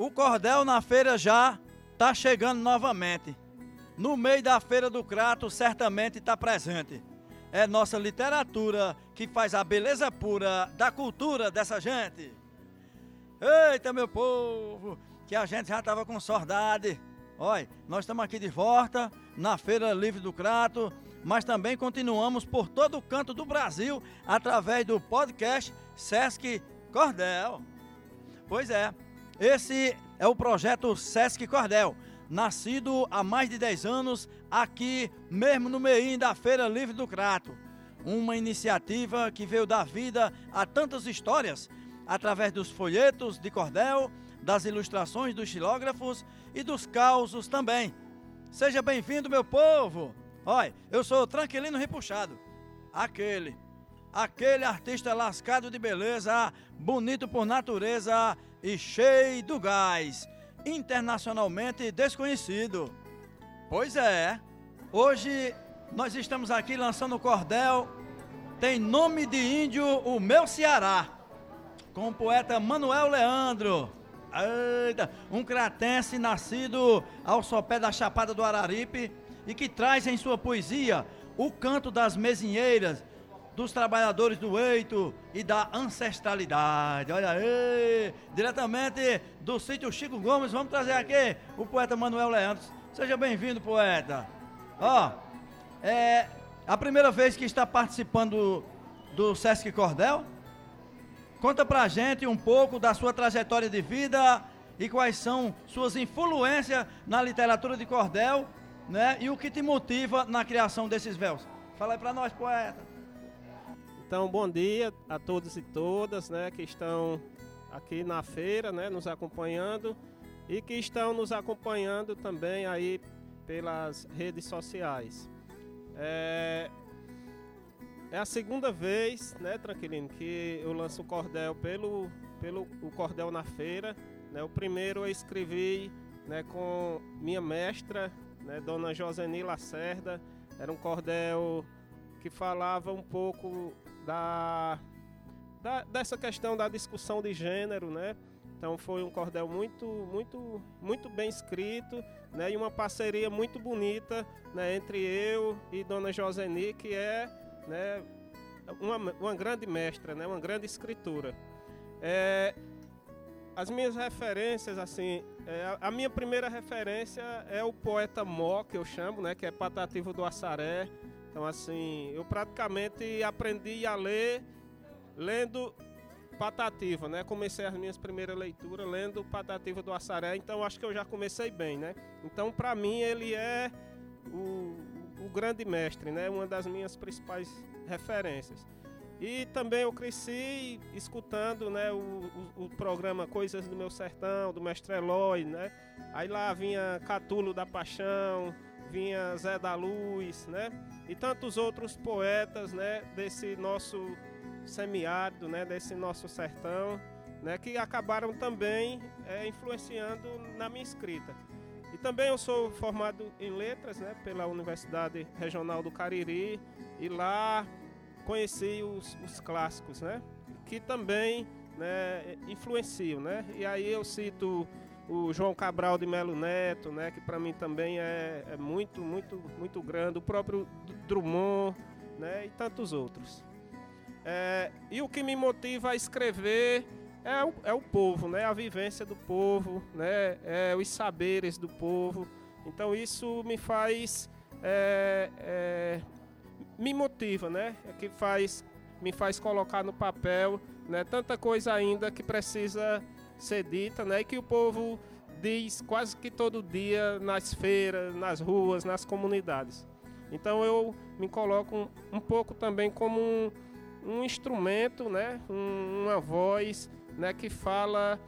O cordel na feira já está chegando novamente. No meio da feira do Crato, certamente está presente. É nossa literatura que faz a beleza pura da cultura dessa gente. Eita, meu povo, que a gente já estava com saudade. Olha, nós estamos aqui de volta na Feira Livre do Crato, mas também continuamos por todo o canto do Brasil através do podcast Sesc Cordel. Pois é, esse é o projeto Sesc Cordel, nascido há mais de 10 anos aqui mesmo no meio da Feira Livre do Crato. Uma iniciativa que veio dar vida a tantas histórias através dos folhetos de cordel, das ilustrações dos xilógrafos e dos causos também. Seja bem-vindo, meu povo! Olha, eu sou Tranquilino Repuxado, aquele, aquele artista lascado de beleza, bonito por natureza e cheio do gás, internacionalmente desconhecido. Pois é, hoje nós estamos aqui lançando o cordel, tem nome de índio o meu Ceará, com o poeta Manuel Leandro. Eita, um cratense nascido ao sopé da Chapada do Araripe e que traz em sua poesia o canto das mesinheiras, dos trabalhadores do eito e da ancestralidade. Olha aí, diretamente do sítio Chico Gomes, vamos trazer aqui o poeta Manuel Leandro. Seja bem-vindo, poeta. Ó, é a primeira vez que está participando do, do Sesc Cordel? Conta pra gente um pouco da sua trajetória de vida e quais são suas influências na literatura de cordel, né? E o que te motiva na criação desses véus. Fala aí pra nós, poeta. Então, bom dia a todos e todas, né, que estão aqui na feira, né, nos acompanhando e que estão nos acompanhando também aí pelas redes sociais. É, é a segunda vez, né, Tranquilino, que eu lanço o cordel pelo, pelo o cordel na feira. Né? O primeiro eu escrevi né, com minha mestra, né, Dona Joseni Lacerda. Era um cordel que falava um pouco da, da, dessa questão da discussão de gênero, né? Então foi um cordel muito, muito, muito bem escrito, né? E uma parceria muito bonita, né? Entre eu e Dona Joseni, que é, né? Uma, uma grande mestra, né? Uma grande escritora. É, as minhas referências, assim, é, a minha primeira referência é o poeta Mó, que eu chamo, né? Que é Patativo do Assaré. Então, assim, eu praticamente aprendi a ler lendo Patativa, né? Comecei as minhas primeiras leituras lendo Patativa do Assaré, então acho que eu já comecei bem, né? Então, para mim, ele é o, o grande mestre, né? Uma das minhas principais referências. E também eu cresci escutando né, o, o, o, programa Coisas do Meu Sertão, do Mestre Eloy, né? Aí lá vinha Catulo da Paixão, vinha Zé da Luz, né? E tantos outros poetas, né? Desse nosso semiárido, né? Desse nosso sertão, né? Que acabaram também é, influenciando na minha escrita. E também eu sou formado em letras, né? Pela Universidade Regional do Cariri e lá conheci os, os clássicos, né? Que também né, influenciam, né? E aí eu cito o João Cabral de Melo Neto, né? Que para mim também é, é, muito, muito, muito grande. O próprio Drummond, né? E tantos outros. É, e o que me motiva a escrever é o, é o povo, né? A vivência do povo, né? É os saberes do povo. Então isso me faz é, é, me motiva, né? É que faz, me faz colocar no papel, né? Tanta coisa ainda que precisa ser dita, né? E que o povo diz quase que todo dia nas feiras, nas ruas, nas comunidades. Então eu me coloco um, um pouco também como um, um instrumento, né? Um, uma voz, né? Que fala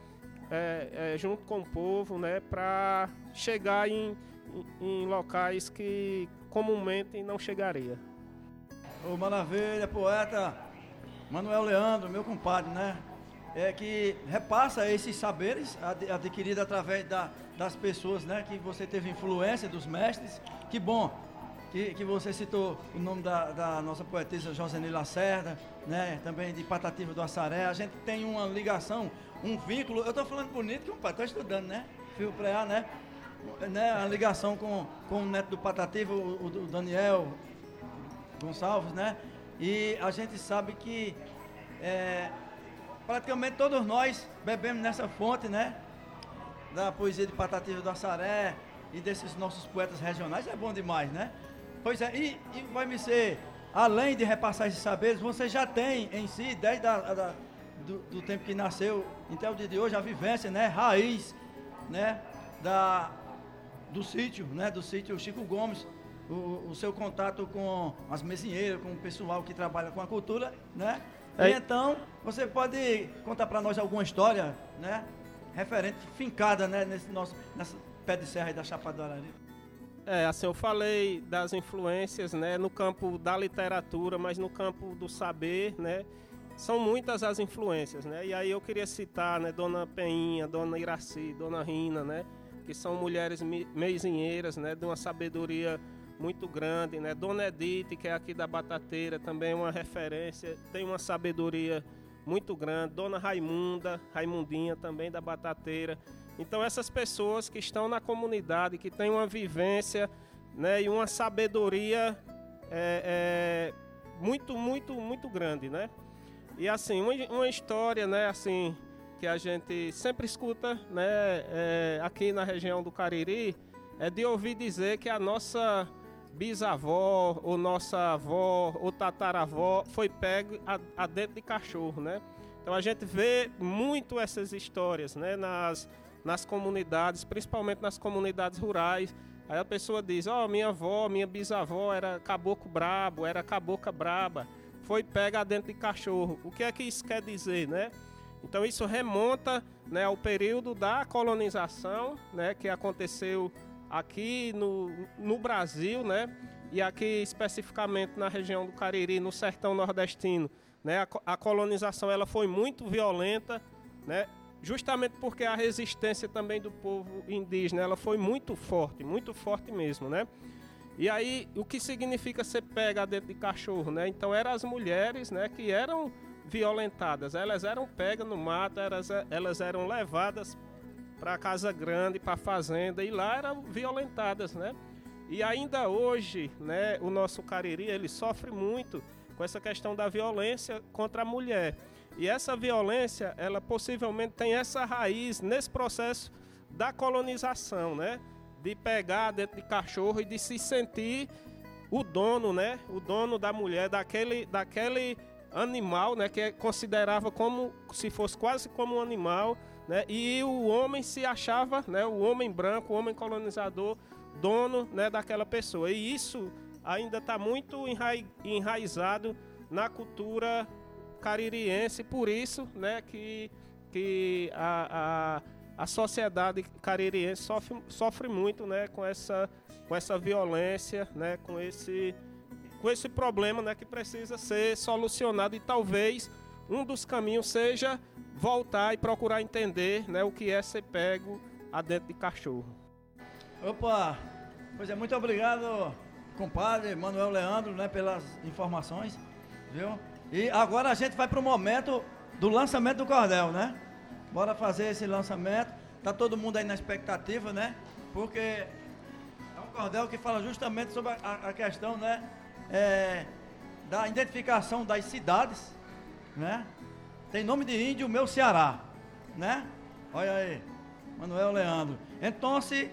é, é, junto com o povo, né? Para chegar em, em, em locais que comumente não chegaria. Ô, maravilha, poeta Manuel Leandro, meu compadre, né? É que repassa esses saberes adquiridos através da, das pessoas, né? Que você teve influência dos mestres. Que bom. que, que você citou o nome da, da nossa poetisa Joseni Lacerda, né? Também de Patativa do Assaré. A gente tem uma ligação, um vínculo. Eu estou falando bonito que o pai está estudando, né? Fio pré né? né? A ligação com, com o neto do Patativa, o, o Daniel Gonçalves, né? E a gente sabe que é, praticamente todos nós bebemos nessa fonte, né? Da poesia de Patativa do Assaré e desses nossos poetas regionais, é bom demais, né? Pois é, e, e vai me ser, além de repassar esses saberes, você já tem em si, desde a, da, do, do, tempo que nasceu até o dia de hoje, a vivência, né? Raiz, né? Da, do sítio, né? Do sítio Chico Gomes, o, o, seu contato com as mesinheiras, com o pessoal que trabalha com a cultura, né? É. E então, você pode contar para nós alguma história, né? Referente, fincada, né? Nesse nosso, nessa pé de serra aí da Chapada É, assim, eu falei das influências, né? No campo da literatura, mas no campo do saber, né? São muitas as influências, né? E aí eu queria citar, né? Dona Peinha, Dona Iraci, Dona Rina, né? Que são mulheres meizinheiras, né? De uma sabedoria muito grande, né? Dona Edith, que é aqui da Batateira, também é uma referência, tem uma sabedoria muito grande. Dona Raimunda, Raimundinha também da Batateira. Então essas pessoas que estão na comunidade, que têm uma vivência, né? E uma sabedoria é, é, muito, muito, muito grande, né? E assim, uma, uma história, né? Assim, que a gente sempre escuta, né? É, aqui na região do Cariri, é de ouvir dizer que a nossa bisavó, ou nossa avó, ou tataravó foi pego a, a dentro de cachorro, né? Então a gente vê muito essas histórias, né? Nas, nas comunidades, principalmente nas comunidades rurais. Aí a pessoa diz: Ó, oh, minha avó, minha bisavó era caboclo brabo, era cabocla braba, foi pega dentro de cachorro. O que é que isso quer dizer, né? Então isso remonta né, ao período da colonização, né, que aconteceu aqui no, no Brasil, né? E aqui especificamente na região do Cariri, no sertão nordestino, né? A, a colonização ela foi muito violenta, né? Justamente porque a resistência também do povo indígena ela foi muito forte, muito forte mesmo, né? E aí, o que significa ser pega dentro de cachorro, né? Então, eram as mulheres, né, que eram violentadas. Elas eram pegas no mato, elas, elas eram levadas para casa grande, para fazenda e lá eram violentadas, né? E ainda hoje, né, o nosso Cariri, ele sofre muito com essa questão da violência contra a mulher. E essa violência, ela possivelmente tem essa raiz nesse processo da colonização, né? De pegar dentro de cachorro e de se sentir o dono, né? O dono da mulher, daquele, daquele animal, né? Que é considerava como se fosse quase como um animal né? E o homem se achava, né, o homem branco, o homem colonizador, dono né, daquela pessoa. E isso ainda está muito enraizado na cultura caririense, por isso né, que, que a, a, a sociedade caririense sofre, sofre muito né, com, essa, com essa violência, né, com, esse, com esse problema né, que precisa ser solucionado e talvez um dos caminhos seja voltar e procurar entender né, o que é ser pego adentro de cachorro. Opa! Pois é, muito obrigado, compadre Manuel Leandro, né, pelas informações, viu? E agora a gente vai para o momento do lançamento do cordel, né? Bora fazer esse lançamento. Tá todo mundo aí na expectativa, né? Porque é um cordel que fala justamente sobre a, a questão, né? É, da identificação das cidades, né? Tem nome de índio, meu Ceará, né? Olha aí, Manuel Leandro. Então, se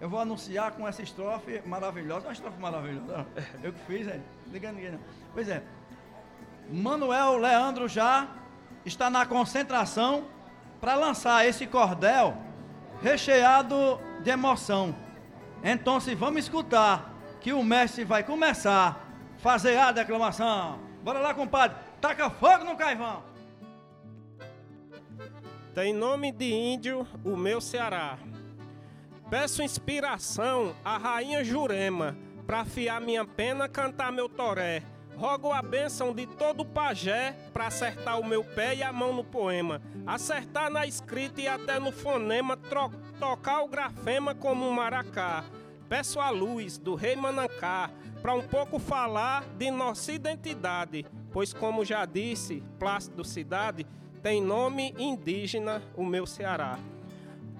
eu vou anunciar com essa estrofe maravilhosa, uma estrofe maravilhosa, eu que fiz, é, ligando ninguém não. Pois é, Manuel Leandro já está na concentração para lançar esse cordel recheado de emoção. Então, se vamos escutar que o mestre vai começar a fazer a declamação. Bora lá, compadre. Taca fogo no caivão. Tem nome de índio o meu Ceará. Peço inspiração à rainha Jurema, para afiar minha pena, cantar meu toré. Rogo a bênção de todo pajé para acertar o meu pé e a mão no poema. Acertar na escrita e até no fonema, tocar o grafema como um maracá. peço a luz do rei Manancá para um pouco falar de nossa identidade, pois, como já disse, Plácido Cidade tem nome indígena o meu Ceará.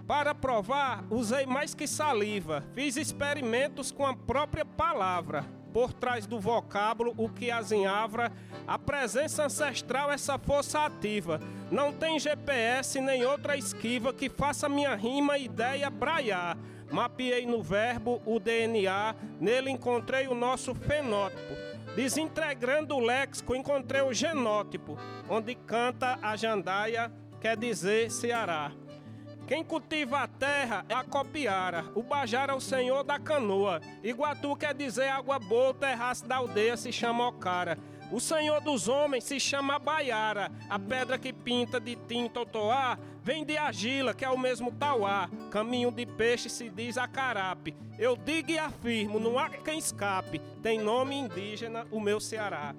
Para provar, usei mais que saliva, fiz experimentos com a própria palavra. Por trás do vocábulo, o que azinhavra, a presença ancestral, essa força ativa. Não tem GPS nem outra esquiva que faça minha rima ideia braiar. Mapeei no verbo o DNA, nele encontrei o nosso fenótipo. Desintegrando o léxico, encontrei o genótipo, onde canta a jandaia, quer dizer Ceará. Quem cultiva a terra é a copiara, o bajara é o senhor da canoa. Iguatu quer dizer água boa, o terraço da aldeia se chama Ocara. O senhor dos homens se chama Baiara. A pedra que pinta de tinta ou toá vem de Agila, que é o mesmo Tauá. Caminho de peixe se diz Acarape. Eu digo e afirmo, não há quem escape. Tem nome indígena o meu Ceará.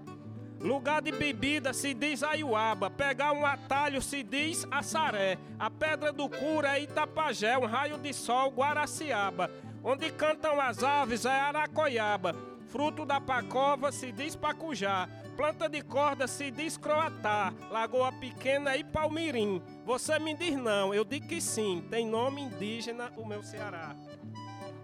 Lugar de bebida se diz Aiuaba. Pegar um atalho se diz Assaré. A pedra do cura é Itapajé. Um raio de sol Guaraciaba. Onde cantam as aves é Aracoiaba. Fruto da pacova se diz Pacujá. Planta de corda se diz croatá, lagoa pequena e palmirim. Você me diz não, eu digo que sim, tem nome indígena o meu Ceará.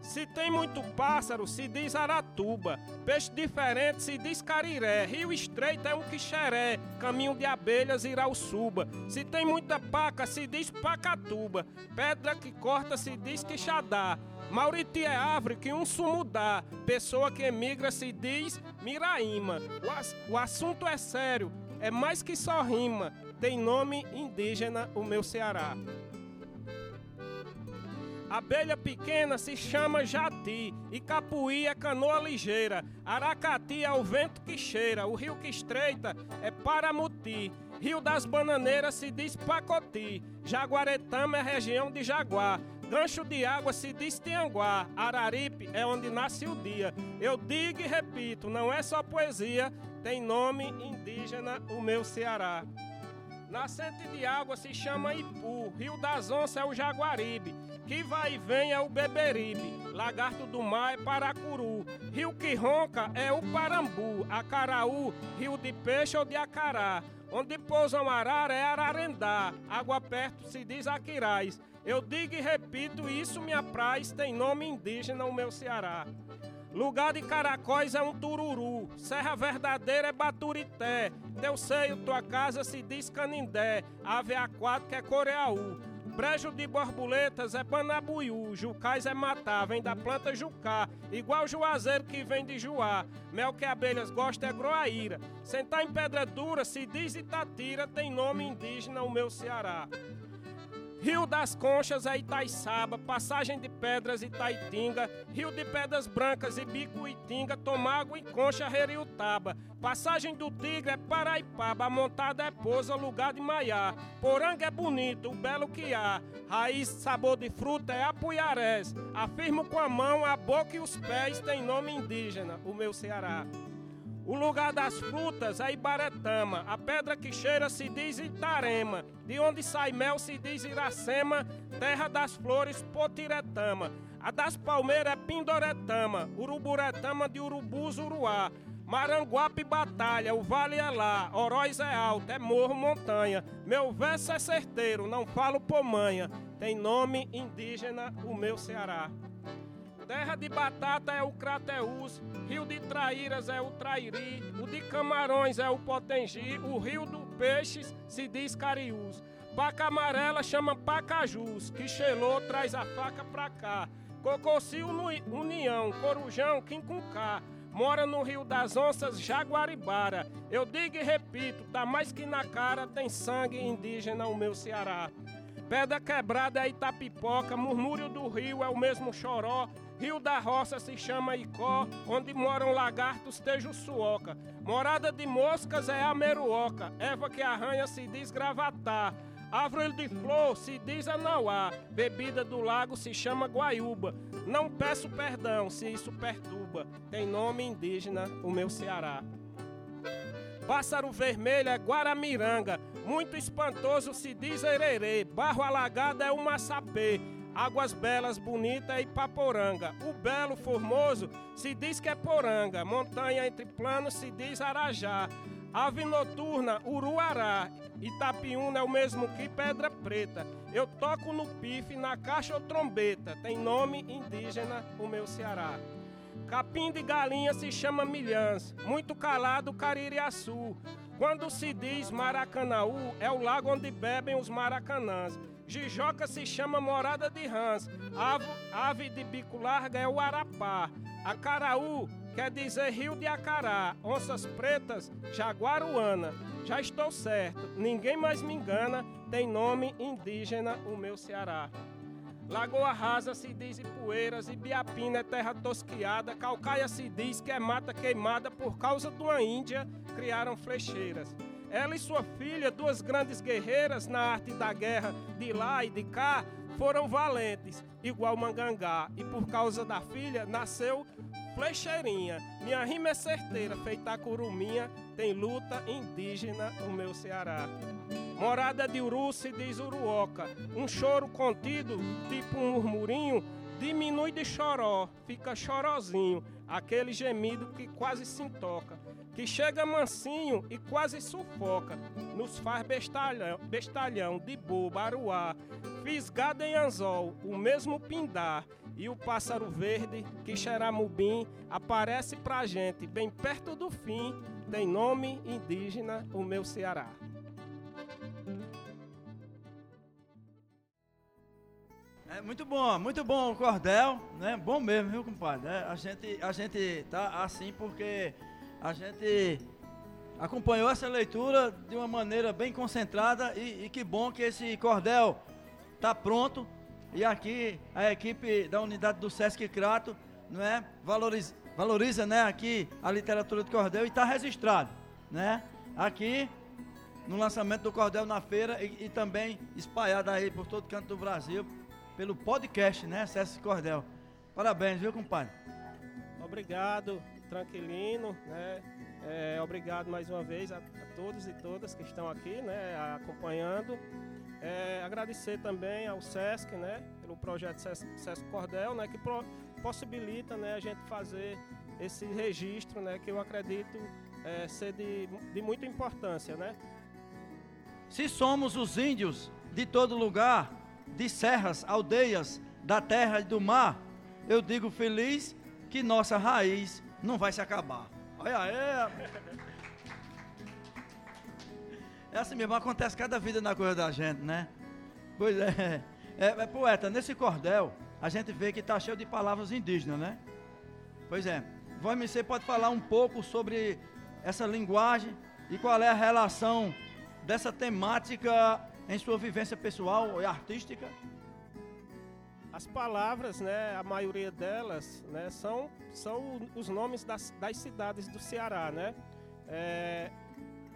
Se tem muito pássaro, se diz aratuba. Peixe diferente se diz cariré. Rio estreito é um quixeré. Caminho de abelhas suba. Se tem muita paca, se diz pacatuba. Pedra que corta se diz quixadá. Mauriti é árvore que um sumo dá. Pessoa que emigra se diz miraíma. O, ass o assunto é sério, é mais que só rima. Tem nome indígena o meu Ceará. Abelha pequena se chama jati e capuí é canoa ligeira. Aracati é o vento que cheira, o rio que estreita é Paramuti. Rio das Bananeiras se diz Pacoti. Jaguaretama é região de Jaguar. Gancho de água se diz Tianguá. Araripe é onde nasce o dia. Eu digo e repito, não é só poesia, tem nome indígena o meu Ceará. Nascente de água se chama Ipu. Rio das Onças é o Jaguaribe. Que vai e vem é o Beberibe, lagarto do mar é Paracuru, rio que ronca é o Parambu, Acaraú, rio de peixe ou de acará, onde pousam arara é Ararendá, água perto se diz Aquiraz. Eu digo e repito, isso me apraz, tem nome indígena o meu Ceará. Lugar de caracóis é um tururu, serra verdadeira é baturité, teu seio, tua casa se diz canindé, ave aquática é coreaú. Brejo de borboletas é panabuiú, jucais é matar, vem da planta jucá, igual juazeiro que vem de juá. Mel que abelhas gostam é groaíra. Sentar em pedra dura se diz Itatira, tem nome indígena o meu Ceará. Rio das Conchas é Itaiçaba, Passagem de Pedras Itaitinga, Rio de Pedras Brancas e Bicuitinga, Tomago e Concha Reriutaba, Passagem do Tigre é Paraipaba, montada é Pousa, lugar de Maiá, Poranga é bonito, o belo que há, raiz sabor de fruta é Apuiarés, afirmo com a mão, a boca e os pés tem nome indígena, o meu Ceará. O lugar das frutas é Ibaretama. A pedra que cheira se diz Itarema. De onde sai mel se diz Iracema. Terra das flores, Potiretama. A das palmeiras é Pindoretama. Uruburetama de Urubus, Uruá. Maranguape Batalha, o vale é lá, Oroz é alto, é morro, montanha. Meu verso é certeiro, não falo pomanha. Tem nome indígena o meu Ceará. Terra de batata é o Crateus, rio de traíras é o Trairi, o de camarões é o Potengi, o rio do peixes se diz Cariús. Paca amarela chama Pacajus, que chelou traz a faca pra cá. Cococio União, Corujão, Quincunká. Mora no Rio das Onças, Jaguaribara. Eu digo e repito, tá mais que na cara, tem sangue indígena o meu Ceará. Pedra quebrada é Itapipoca, murmúrio do rio é o mesmo choró, Rio da Roça se chama Icó, onde moram lagartos tejuçuoca. Morada de moscas é a meruoca, erva que arranha se diz gravatar. Árvore de flor se diz anauá, bebida do lago se chama guaiúba. Não peço perdão se isso perturba, tem nome indígena o meu Ceará. Pássaro vermelho é guaramiranga, muito espantoso se diz ererê, barro alagado é o maçapê. Águas belas, bonita e paporanga. O belo formoso se diz que é poranga. Montanha entre planos se diz arajá. Ave noturna, uruará. Itapiúna é o mesmo que pedra preta. Eu toco no pife, na caixa ou trombeta. Tem nome indígena o meu Ceará. Capim de galinha se chama milhãs. Muito calado, caririaçu. Quando se diz Maracanaú, é o lago onde bebem os maracanãs. Jijoca se chama morada de rãs. Ave, ave de bico larga é o arapá. Acaraú quer dizer rio de Acará. Onças pretas, jaguaruana. Já estou certo, ninguém mais me engana. Tem nome indígena o meu Ceará. Lagoa Rasa se diz Ipueiras, Ibiapina é terra tosquiada, Calcaia se diz que é mata queimada por causa de uma Índia, criaram flecheiras. Ela e sua filha, duas grandes guerreiras na arte da guerra de lá e de cá, foram valentes, igual Mangangá, e por causa da filha nasceu Flecheirinha. Minha rima é certeira, feita a curuminha, tem luta indígena o meu Ceará. Morada de Uru se diz Uruoca. Um choro contido, tipo um murmurinho, diminui de choró, fica chorozinho. Aquele gemido que quase se intoca, que chega mansinho e quase sufoca. Nos faz bestalhão, bestalhão de boba, aruá, fisgado em anzol, o mesmo pindar. E o pássaro verde, que xeramubim, aparece pra gente bem perto do fim. Tem nome indígena, o meu Ceará. É muito bom, muito bom o cordel, né? Bom mesmo, viu, compadre? É, a gente, a gente tá assim porque a gente acompanhou essa leitura de uma maneira bem concentrada e, e que bom que esse cordel tá pronto e aqui a equipe da unidade do Sesc Crato, não é? Valoriza, valoriza, né? Aqui a literatura de cordel e está registrado, né? Aqui no lançamento do cordel na feira e, e também espalhado aí por todo canto do Brasil pelo podcast, né? Sesc Cordel. Parabéns, viu, compadre? Obrigado, Tranquilino, né? É, obrigado mais uma vez a, a, todos e todas que estão aqui, né? Acompanhando. É, agradecer também ao Sesc, né? Pelo projeto Sesc, Sesc Cordel, né? Que pro, possibilita, né? A gente fazer esse registro, né? Que eu acredito é, ser de, de muita importância, né? Se somos os índios de todo lugar, de serras, aldeias, da terra e do mar, eu digo feliz que nossa raiz não vai se acabar. Olha aí. É assim mesmo, acontece cada vida na coisa da gente, né? Pois é. É, é poeta, nesse cordel, a gente vê que está cheio de palavras indígenas, né? Pois é. Você pode falar um pouco sobre essa linguagem e qual é a relação dessa temática em sua vivência pessoal e artística? As palavras, né, a maioria delas, né, são, são os nomes das, das cidades do Ceará, né? É,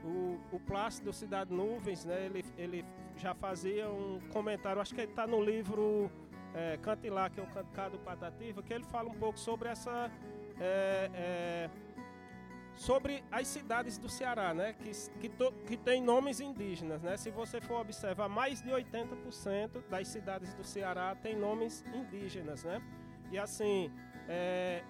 o, o Plácido Cidade Nuvens, né, ele, ele já fazia um comentário, acho que ele está no livro é, que é o Canto Patativa, que ele fala um pouco sobre essa... É, é, sobre as cidades do Ceará, né, que, que, to, que tem nomes indígenas. Né? Se você for observar, mais de 80% das cidades do Ceará tem nomes indígenas. Né? E assim, é,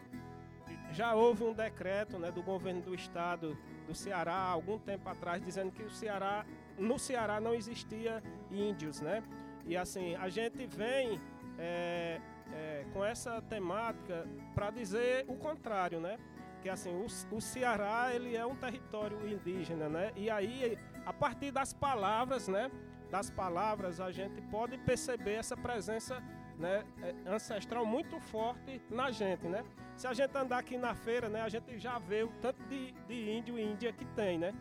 já houve um decreto né, do governo do estado do Ceará, há algum tempo atrás, dizendo que o Ceará, no Ceará não existia índios. Né? E assim, a gente vem é, é, com essa temática para dizer o contrário, né? Que assim o, o Ceará ele é um território indígena, né? E aí a partir das palavras, né? Das palavras a gente pode perceber essa presença né, é, ancestral muito forte na gente, né? Se a gente andar aqui na feira, né, a gente já vê o tanto de, de índio e índia que tem, né?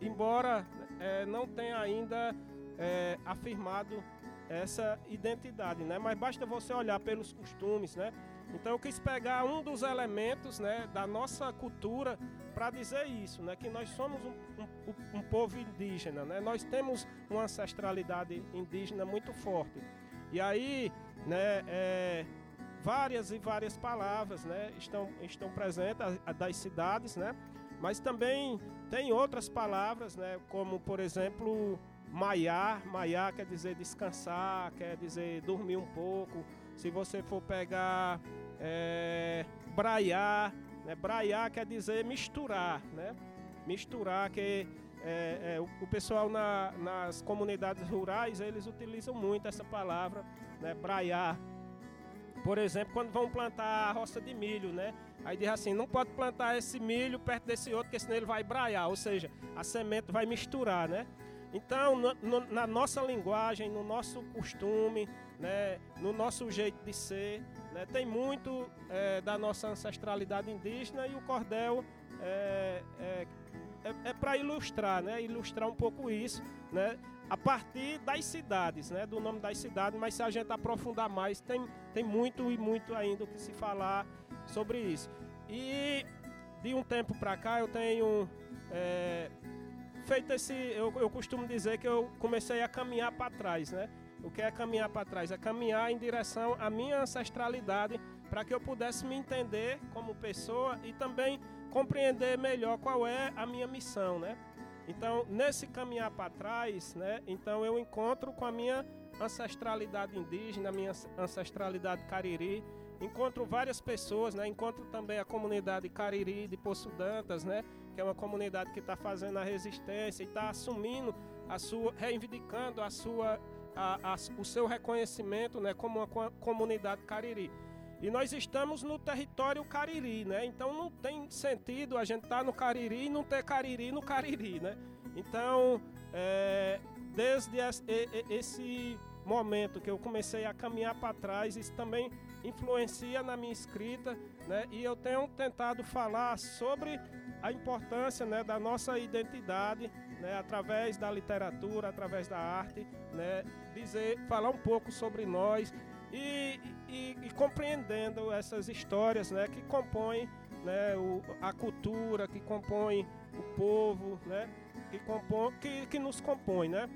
Embora é, não tenha ainda é, afirmado essa identidade, né? Mas basta você olhar pelos costumes, né? Então eu quis pegar um dos elementos né, da nossa cultura para dizer isso, né, que nós somos um, um, um, povo indígena, né, nós temos uma ancestralidade indígena muito forte. E aí, né, é, várias e várias palavras né, estão, estão presentes das cidades, né, mas também tem outras palavras, né, como por exemplo maiar, maiar quer dizer descansar, quer dizer dormir um pouco. Se você for pegar é, braiar, né? braiar quer dizer misturar, né? Misturar que é, é, o, o, pessoal na, nas comunidades rurais eles utilizam muito essa palavra, né? Braiar. Por exemplo, quando vão plantar a roça de milho, né? Aí diz assim, não pode plantar esse milho perto desse outro, porque senão ele vai braiar, ou seja, a semente vai misturar, né? Então, no, no, na nossa linguagem, no nosso costume, né, no nosso jeito de ser, né, tem muito é, da nossa ancestralidade indígena e o cordel é, é, é, é para ilustrar, né, ilustrar um pouco isso, né, a partir das cidades, né, do nome das cidades, mas se a gente aprofundar mais, tem, tem muito e muito ainda o que se falar sobre isso. E de um tempo para cá eu tenho é, feito esse. Eu, eu costumo dizer que eu comecei a caminhar para trás, né? O que é caminhar para trás? É caminhar em direção à minha ancestralidade para que eu pudesse me entender como pessoa e também compreender melhor qual é a minha missão, né? Então, nesse caminhar para trás, né? Então eu encontro com a minha ancestralidade indígena, a minha ancestralidade cariri, encontro várias pessoas, né? Encontro também a comunidade Cariri de Poço Dantas, né? Que é uma comunidade que está fazendo a resistência e está assumindo a sua, reivindicando a sua, a, a, o seu reconhecimento, né? Como uma comunidade Cariri. E nós estamos no território Cariri, né? Então não tem sentido a gente estar tá no Cariri e não ter Cariri no Cariri, né? Então, é, desde esse momento que eu comecei a caminhar para trás, isso também influencia na minha escrita, né? E eu tenho tentado falar sobre a importância, né, da nossa identidade, né, através da literatura, através da arte, né? Dizer, falar um pouco sobre nós e, e, e compreendendo essas histórias, né, que compõem, né, o, a cultura, que compõem o povo, né? Que, que, que nos compõe, né?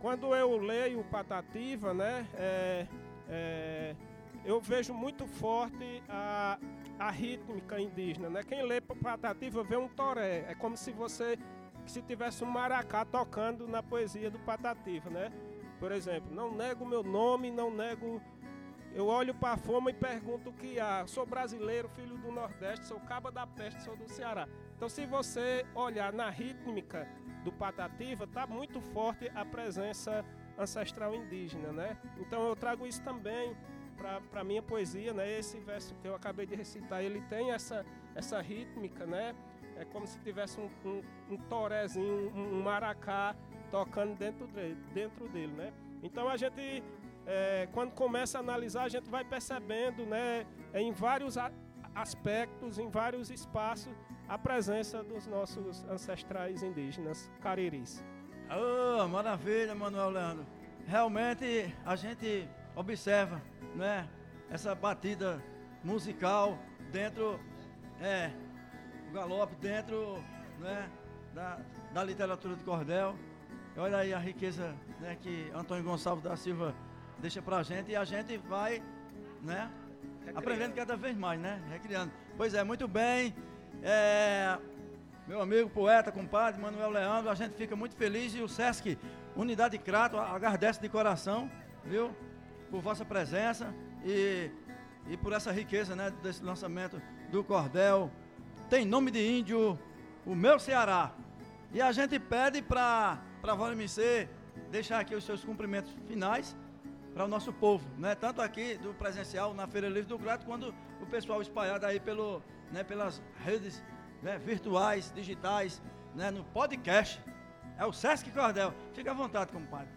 Quando eu leio Patativa, né, é, é, eu vejo muito forte a, a rítmica indígena. Né? Quem lê Patativa vê um toré. É como se você se tivesse um maracá tocando na poesia do Patativa. Né? Por exemplo, não nego meu nome, não nego. Eu olho para a fome e pergunto o que há. Sou brasileiro, filho do Nordeste, sou caba da peste, sou do Ceará. Então, se você olhar na rítmica do Patativa, está muito forte a presença ancestral indígena, né? Então eu trago isso também para minha poesia, né? Esse verso que eu acabei de recitar, ele tem essa, essa rítmica, né? É como se tivesse um, um, um torezinho, um, um, maracá tocando dentro dele, dentro dele, né? Então a gente, é, quando começa a analisar, a gente vai percebendo, né? Em vários aspectos, em vários espaços, a presença dos nossos ancestrais indígenas cariris. Oh, maravilha, Manuel Leandro. Realmente a gente observa, né, essa batida musical dentro, é, o galope dentro, né, da, da literatura de cordel. Olha aí a riqueza, né, que Antônio Gonçalves da Silva deixa pra gente e a gente vai, né, aprendendo cada vez mais, né, recriando. Pois é, muito bem. É, meu amigo poeta, compadre Manuel Leandro, a gente fica muito feliz e o Sesc Unidade Crato agradece de coração, viu? Por vossa presença e, e por essa riqueza, né, desse lançamento do cordel. Tem nome de índio, o meu Ceará. E a gente pede para para Valemicê deixar aqui os seus cumprimentos finais para o nosso povo, né? Tanto aqui do presencial na Feira Livre do Crato, quanto o pessoal espalhado aí pelo né, pelas redes né, virtuais, digitais, né, no podcast. É o Sesc Cordel. Fique à vontade, compadre.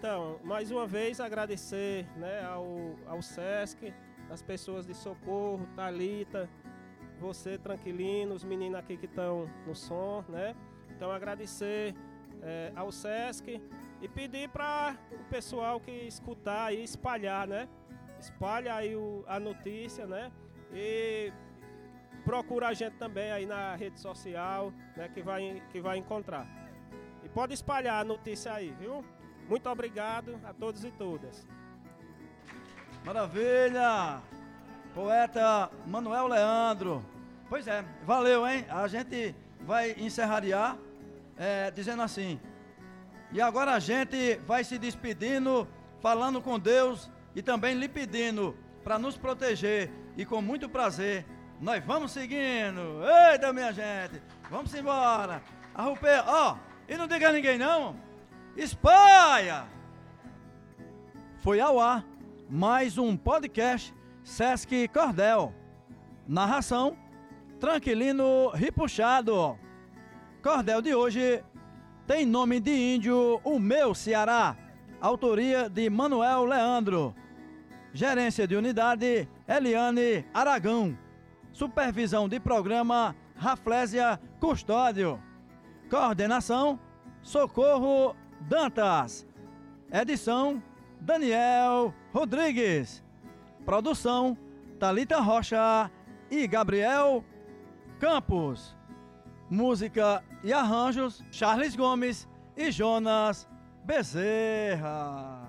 Então, mais uma vez agradecer né, ao, ao Sesc, as pessoas de Socorro, Talita, você, Tranquilino, os meninos aqui que estão no som, né? Então, agradecer é, ao Sesc e pedir para o pessoal que escutar e espalhar, né? Espalha aí o, a notícia, né? E procura a gente também aí na rede social, né, que vai, que vai encontrar. E pode espalhar a notícia aí, viu? Muito obrigado a todos e todas. Maravilha! Poeta Manuel Leandro. Pois é, valeu, hein? A gente vai encerrar é, dizendo assim: E agora a gente vai se despedindo, falando com Deus e também lhe pedindo para nos proteger. E com muito prazer, nós vamos seguindo. Eita, minha gente, vamos embora. Arrupei, ó, e não diga a ninguém não. Espalha! Foi ao ar mais um podcast Sesc Cordel. Narração Tranquilino Ripuxado. Cordel de hoje tem nome de índio O Meu Ceará. Autoria de Manuel Leandro. Gerência de unidade Eliane Aragão. Supervisão de programa Raflésia Custódio. Coordenação Socorro Dantas. Edição Daniel Rodrigues. Produção Talita Rocha e Gabriel Campos. Música e arranjos Charles Gomes e Jonas Bezerra.